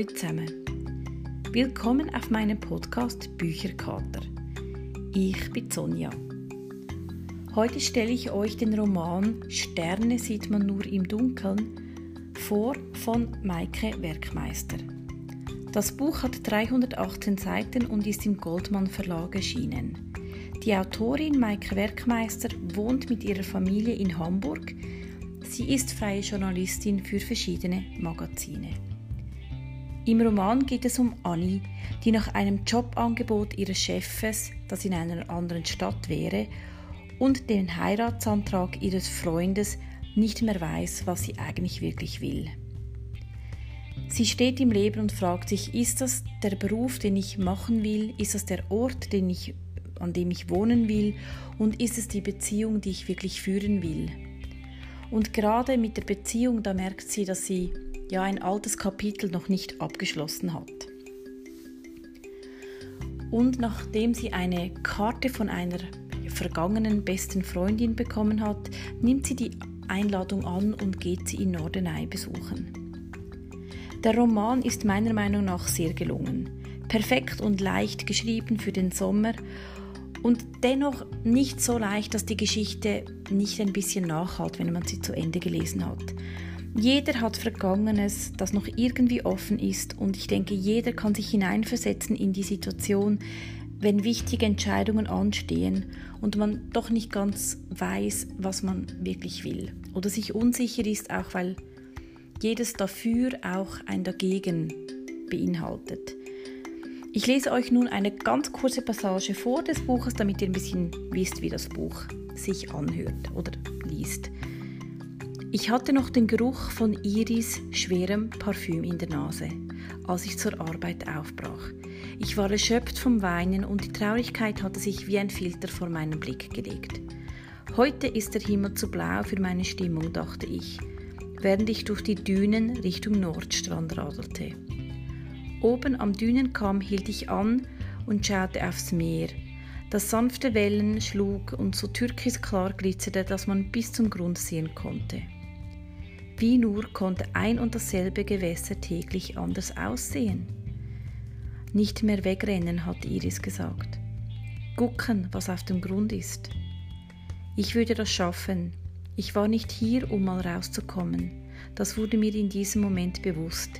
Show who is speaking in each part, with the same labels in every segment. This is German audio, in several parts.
Speaker 1: Hallo zusammen. Willkommen auf meinem Podcast Bücherkater. Ich bin Sonja. Heute stelle ich euch den Roman Sterne sieht man nur im Dunkeln vor von Maike Werkmeister. Das Buch hat 318 Seiten und ist im Goldmann Verlag erschienen. Die Autorin Maike Werkmeister wohnt mit ihrer Familie in Hamburg. Sie ist freie Journalistin für verschiedene Magazine. Im Roman geht es um Annie, die nach einem Jobangebot ihres Chefes, das in einer anderen Stadt wäre, und den Heiratsantrag ihres Freundes nicht mehr weiß, was sie eigentlich wirklich will. Sie steht im Leben und fragt sich, ist das der Beruf, den ich machen will? Ist das der Ort, den ich, an dem ich wohnen will? Und ist es die Beziehung, die ich wirklich führen will? Und gerade mit der Beziehung, da merkt sie, dass sie ja ein altes Kapitel noch nicht abgeschlossen hat. Und nachdem sie eine Karte von einer vergangenen besten Freundin bekommen hat, nimmt sie die Einladung an und geht sie in Norderney besuchen. Der Roman ist meiner Meinung nach sehr gelungen. Perfekt und leicht geschrieben für den Sommer und dennoch nicht so leicht, dass die Geschichte nicht ein bisschen nachhalt, wenn man sie zu Ende gelesen hat. Jeder hat Vergangenes, das noch irgendwie offen ist und ich denke, jeder kann sich hineinversetzen in die Situation, wenn wichtige Entscheidungen anstehen und man doch nicht ganz weiß, was man wirklich will oder sich unsicher ist, auch weil jedes dafür auch ein dagegen beinhaltet. Ich lese euch nun eine ganz kurze Passage vor des Buches, damit ihr ein bisschen wisst, wie das Buch sich anhört oder liest. Ich hatte noch den Geruch von Iris schwerem Parfüm in der Nase, als ich zur Arbeit aufbrach. Ich war erschöpft vom Weinen und die Traurigkeit hatte sich wie ein Filter vor meinen Blick gelegt. Heute ist der Himmel zu blau für meine Stimmung, dachte ich während ich durch die Dünen Richtung Nordstrand radelte. Oben am Dünenkamm hielt ich an und schaute aufs Meer, das sanfte Wellen schlug und so türkisklar glitzerte, dass man bis zum Grund sehen konnte. Wie nur konnte ein und dasselbe Gewässer täglich anders aussehen. Nicht mehr wegrennen, hat Iris gesagt. Gucken, was auf dem Grund ist. Ich würde das schaffen, ich war nicht hier, um mal rauszukommen. Das wurde mir in diesem Moment bewusst.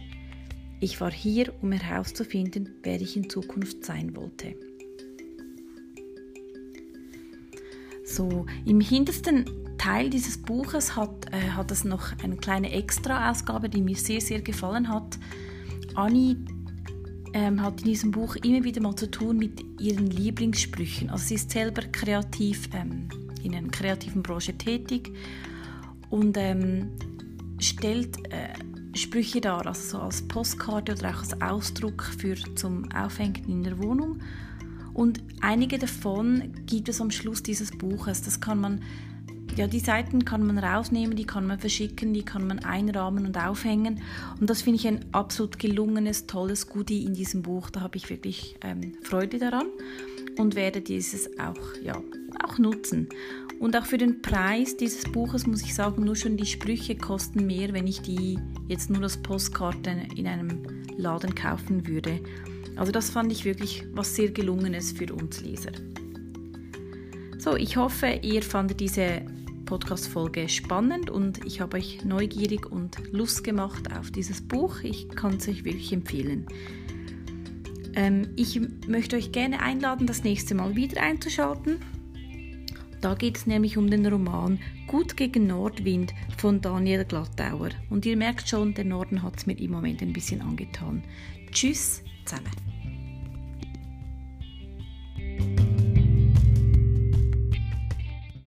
Speaker 1: Ich war hier, um herauszufinden, wer ich in Zukunft sein wollte. So, im hintersten Teil dieses Buches hat, äh, hat es noch eine kleine Extra-Ausgabe, die mir sehr, sehr gefallen hat. Annie ähm, hat in diesem Buch immer wieder mal zu tun mit ihren Lieblingssprüchen. Also sie ist selber kreativ ähm, in einer kreativen Branche tätig und ähm, stellt äh, Sprüche dar, also so als Postkarte oder auch als Ausdruck für zum Aufhängen in der Wohnung. Und einige davon gibt es am Schluss dieses Buches. Das kann man, ja, die Seiten kann man rausnehmen, die kann man verschicken, die kann man einrahmen und aufhängen. Und das finde ich ein absolut gelungenes, tolles Goodie in diesem Buch. Da habe ich wirklich ähm, Freude daran und werde dieses auch, ja, auch nutzen. Und auch für den Preis dieses Buches muss ich sagen, nur schon die Sprüche kosten mehr, wenn ich die jetzt nur als Postkarte in einem Laden kaufen würde. Also das fand ich wirklich was sehr gelungenes für uns Leser. So, ich hoffe, ihr fandet diese Podcast-Folge spannend und ich habe euch neugierig und Lust gemacht auf dieses Buch. Ich kann es euch wirklich empfehlen. Ähm, ich möchte euch gerne einladen, das nächste Mal wieder einzuschalten. Da geht es nämlich um den Roman Gut gegen Nordwind von Daniel Glattauer. Und ihr merkt schon, der Norden hat es mir im Moment ein bisschen angetan. Tschüss zusammen.